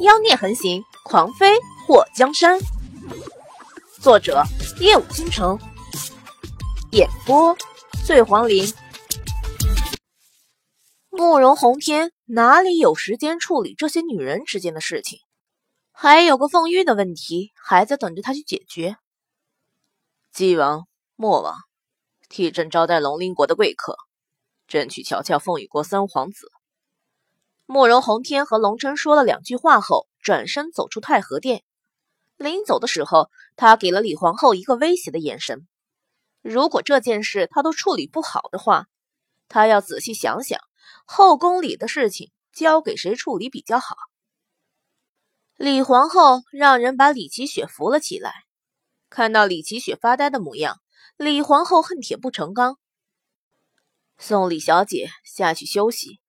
妖孽横行，狂妃祸江山。作者：夜舞倾城，演播：醉黄林。慕容宏天哪里有时间处理这些女人之间的事情？还有个凤玉的问题，还在等着他去解决。姬王、莫王，替朕招待龙鳞国的贵客，朕去瞧瞧凤羽国三皇子。慕容宏天和龙琛说了两句话后，转身走出太和殿。临走的时候，他给了李皇后一个威胁的眼神。如果这件事他都处理不好的话，他要仔细想想后宫里的事情交给谁处理比较好。李皇后让人把李奇雪扶了起来，看到李奇雪发呆的模样，李皇后恨铁不成钢，送李小姐下去休息。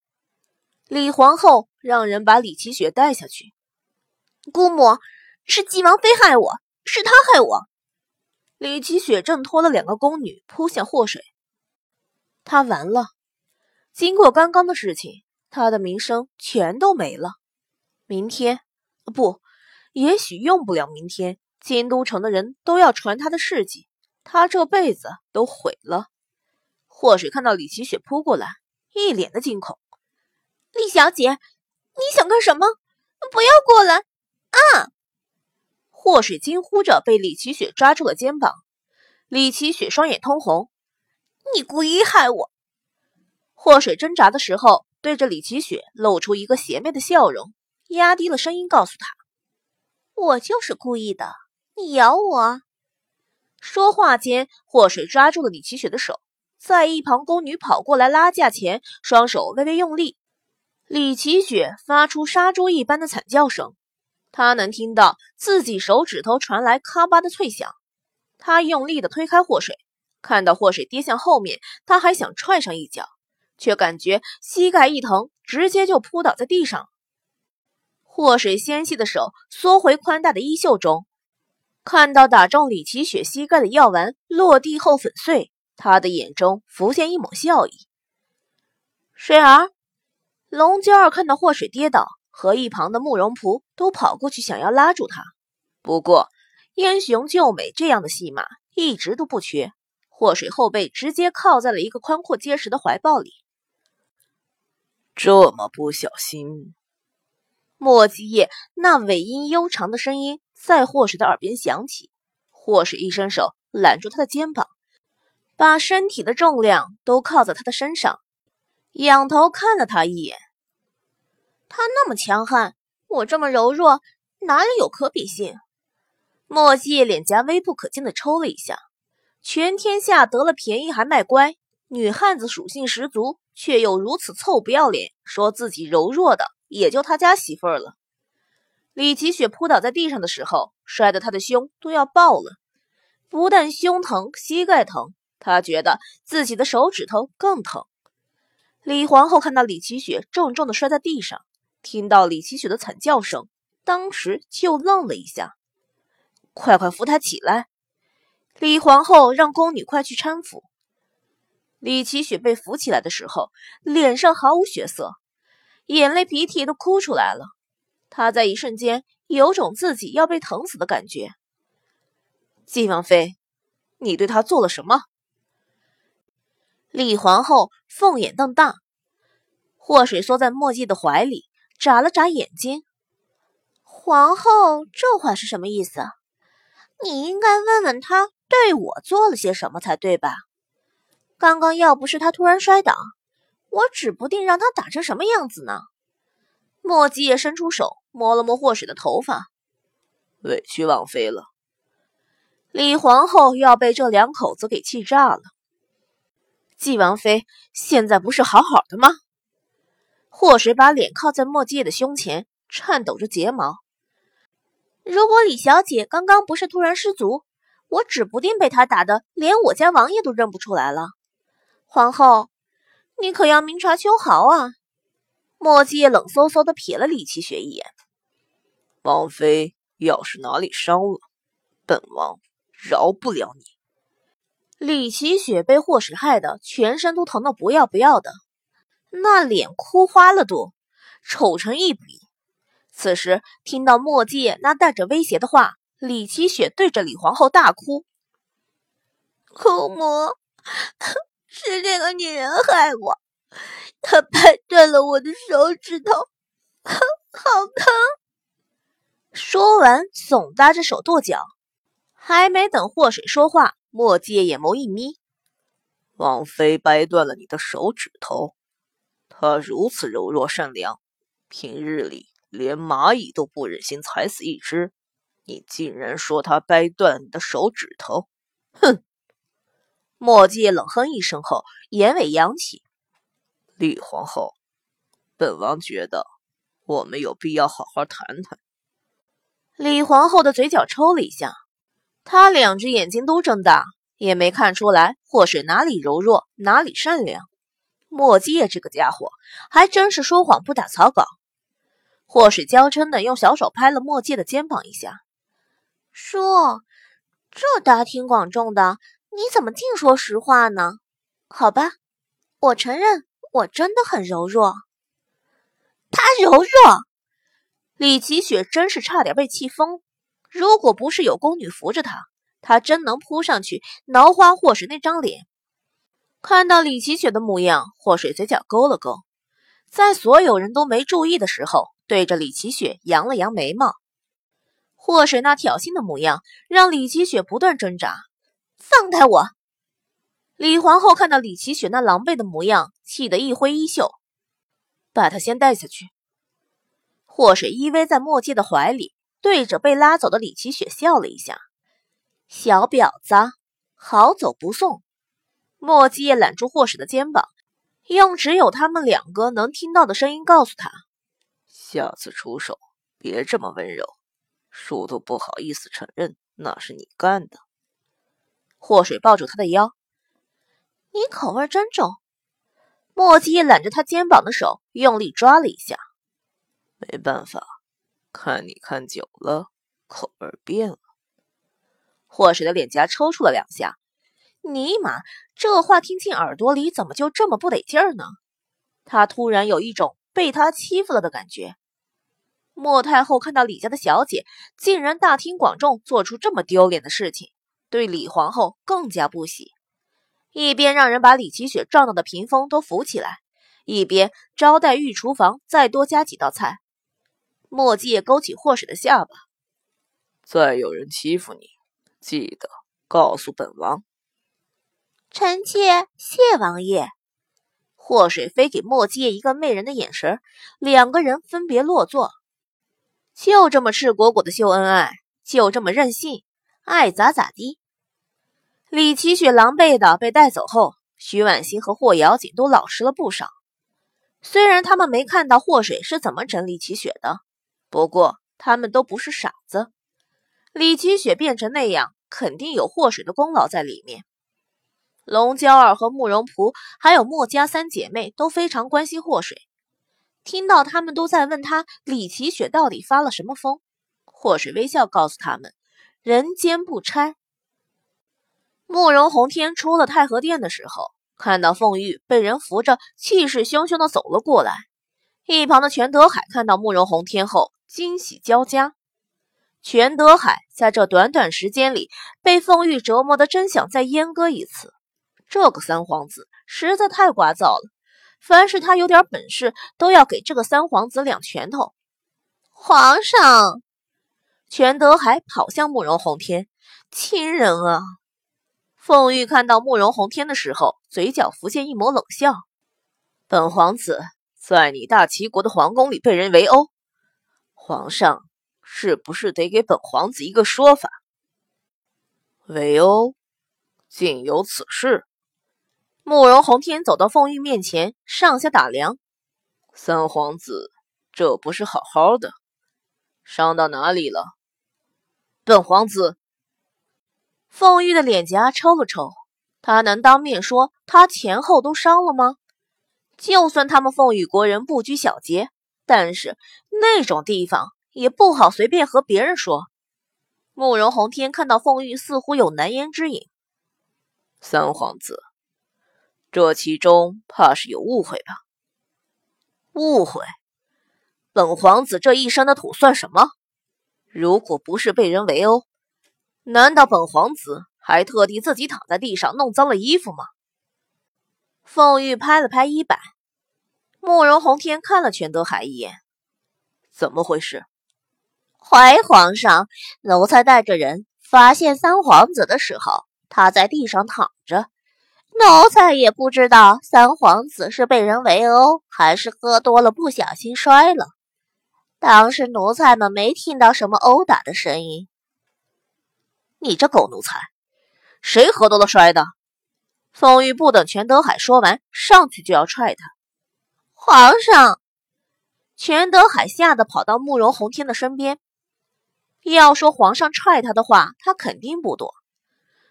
李皇后让人把李奇雪带下去。姑母，是姬王妃害我，是她害我。李奇雪挣脱了两个宫女，扑向祸水。她完了。经过刚刚的事情，她的名声全都没了。明天。不，也许用不了明天。京都城的人都要传他的事迹，他这辈子都毁了。祸水看到李奇雪扑过来，一脸的惊恐。李小姐，你想干什么？不要过来！啊！祸水惊呼着，被李奇雪抓住了肩膀。李奇雪双眼通红：“你故意害我！”祸水挣扎的时候，对着李奇雪露出一个邪魅的笑容。压低了声音告诉他：“我就是故意的，你咬我。”说话间，祸水抓住了李奇雪的手，在一旁宫女跑过来拉架前，双手微微用力，李奇雪发出杀猪一般的惨叫声。她能听到自己手指头传来咔吧的脆响。她用力的推开祸水，看到祸水跌向后面，她还想踹上一脚，却感觉膝盖一疼，直接就扑倒在地上。祸水纤细的手缩回宽大的衣袖中，看到打中李奇雪膝盖的药丸落地后粉碎，他的眼中浮现一抹笑意。水儿，龙娇儿看到祸水跌倒，和一旁的慕容仆都跑过去想要拉住他。不过英雄救美这样的戏码一直都不缺，祸水后背直接靠在了一个宽阔结实的怀抱里。这么不小心。莫继业那尾音悠长的声音在祸水的耳边响起，祸水一伸手揽住他的肩膀，把身体的重量都靠在他的身上，仰头看了他一眼。他那么强悍，我这么柔弱，哪里有可比性？莫继业脸颊微不可见的抽了一下，全天下得了便宜还卖乖，女汉子属性十足，却又如此臭不要脸，说自己柔弱的。也就他家媳妇儿了。李奇雪扑倒在地上的时候，摔得他的胸都要爆了。不但胸疼，膝盖疼，他觉得自己的手指头更疼。李皇后看到李奇雪重重的摔在地上，听到李奇雪的惨叫声，当时就愣了一下。快快扶她起来！李皇后让宫女快去搀扶。李奇雪被扶起来的时候，脸上毫无血色。眼泪鼻涕都哭出来了，她在一瞬间有种自己要被疼死的感觉。纪王妃，你对她做了什么？李皇后凤眼瞪大，祸水缩在墨迹的怀里，眨了眨眼睛。皇后，这话是什么意思？你应该问问他对我做了些什么才对吧？刚刚要不是他突然摔倒。我指不定让他打成什么样子呢。墨迹也伸出手摸了摸祸水的头发，委屈王妃了。李皇后要被这两口子给气炸了。纪王妃现在不是好好的吗？祸水把脸靠在莫季的胸前，颤抖着睫毛。如果李小姐刚刚不是突然失足，我指不定被他打的连我家王爷都认不出来了。皇后。你可要明察秋毫啊！莫迹冷飕飕的瞥了李奇雪一眼。王妃要是哪里伤了，本王饶不了你。李奇雪被祸水害得全身都疼得不要不要的，那脸哭花了都，丑成一笔。此时听到墨界那带着威胁的话，李奇雪对着李皇后大哭：“姑母，是这个女人害我，她掰断了我的手指头，好疼！”说完，耸搭着手跺脚。还没等祸水说话，墨界眼眸一眯：“王妃掰断了你的手指头，她如此柔弱善良，平日里连蚂蚁都不忍心踩死一只，你竟然说她掰断你的手指头？哼！”墨界冷哼一声后，眼尾扬起：“李皇后，本王觉得我们有必要好好谈谈。”李皇后的嘴角抽了一下。他两只眼睛都睁大，也没看出来祸水哪里柔弱，哪里善良。墨界这个家伙还真是说谎不打草稿。祸水娇嗔的用小手拍了墨界的肩膀一下，说：“这大庭广众的，你怎么净说实话呢？好吧，我承认我真的很柔弱。他柔弱，李奇雪真是差点被气疯。如果不是有宫女扶着他，他真能扑上去挠花祸水那张脸。看到李奇雪的模样，祸水嘴角勾了勾，在所有人都没注意的时候，对着李奇雪扬了扬眉毛。祸水那挑衅的模样，让李奇雪不断挣扎。放开我！李皇后看到李奇雪那狼狈的模样，气得一挥衣袖，把她先带下去。祸水依偎在墨迹的怀里。对着被拉走的李奇雪笑了一下，小婊子，好走不送。莫迹也揽住霍水的肩膀，用只有他们两个能听到的声音告诉他：“下次出手别这么温柔，叔都不好意思承认那是你干的。”霍水抱住他的腰：“你口味真重。”莫迹也揽着他肩膀的手用力抓了一下：“没办法。”看你看久了，口味变了。祸水的脸颊抽搐了两下，尼玛，这话听进耳朵里怎么就这么不得劲儿呢？他突然有一种被他欺负了的感觉。莫太后看到李家的小姐竟然大庭广众做出这么丢脸的事情，对李皇后更加不喜，一边让人把李奇雪撞到的屏风都扶起来，一边招待御厨房再多加几道菜。墨迹也勾起祸水的下巴。再有人欺负你，记得告诉本王。臣妾谢王爷。祸水飞给墨迹一个媚人的眼神，两个人分别落座。就这么赤果果的秀恩爱，就这么任性，爱咋咋地。李奇雪狼狈的被带走后，徐婉欣和霍瑶锦都老实了不少。虽然他们没看到霍水是怎么整理奇雪的。不过他们都不是傻子，李奇雪变成那样，肯定有祸水的功劳在里面。龙娇儿和慕容仆，还有墨家三姐妹都非常关心祸水。听到他们都在问他李奇雪到底发了什么疯，祸水微笑告诉他们：人间不拆。慕容洪天出了太和殿的时候，看到凤玉被人扶着，气势汹汹的走了过来。一旁的全德海看到慕容洪天后。惊喜交加，全德海在这短短时间里被凤玉折磨的，真想再阉割一次。这个三皇子实在太聒噪了，凡是他有点本事，都要给这个三皇子两拳头。皇上，全德海跑向慕容宏天，亲人啊！凤玉看到慕容宏天的时候，嘴角浮现一抹冷笑。本皇子在你大齐国的皇宫里被人围殴。皇上是不是得给本皇子一个说法？围殴，竟有此事？慕容宏天走到凤玉面前，上下打量。三皇子这不是好好的，伤到哪里了？本皇子，凤玉的脸颊抽了抽，他能当面说他前后都伤了吗？就算他们凤羽国人不拘小节。但是那种地方也不好随便和别人说。慕容宏天看到凤玉似乎有难言之隐，三皇子，这其中怕是有误会吧？误会？本皇子这一身的土算什么？如果不是被人围殴，难道本皇子还特地自己躺在地上弄脏了衣服吗？凤玉拍了拍衣摆，慕容宏天看了全德海一眼，怎么回事？回皇上，奴才带着人发现三皇子的时候，他在地上躺着。奴才也不知道三皇子是被人围殴，还是喝多了不小心摔了。当时奴才们没听到什么殴打的声音。你这狗奴才，谁喝多了摔的？凤玉不等全德海说完，上去就要踹他。皇上，全德海吓得跑到慕容宏天的身边。要说皇上踹他的话，他肯定不躲。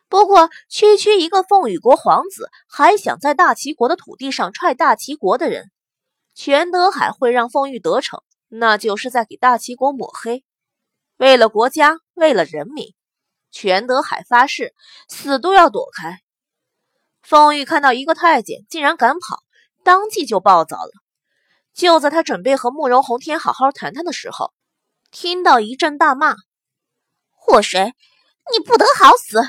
不过区区一个凤羽国皇子，还想在大齐国的土地上踹大齐国的人，全德海会让凤玉得逞，那就是在给大齐国抹黑。为了国家，为了人民，全德海发誓死都要躲开。凤玉看到一个太监竟然敢跑，当即就暴躁了。就在他准备和慕容宏天好好谈谈的时候，听到一阵大骂：“祸水，你不得好死！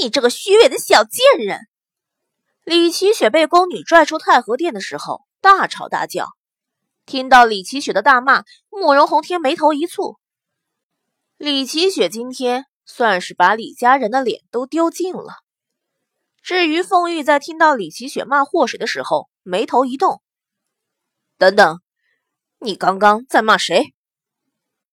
你这个虚伪的小贱人！”李奇雪被宫女拽出太和殿的时候，大吵大叫。听到李奇雪的大骂，慕容宏天眉头一蹙。李奇雪今天算是把李家人的脸都丢尽了。至于凤玉，在听到李奇雪骂祸水的时候，眉头一动。等等，你刚刚在骂谁？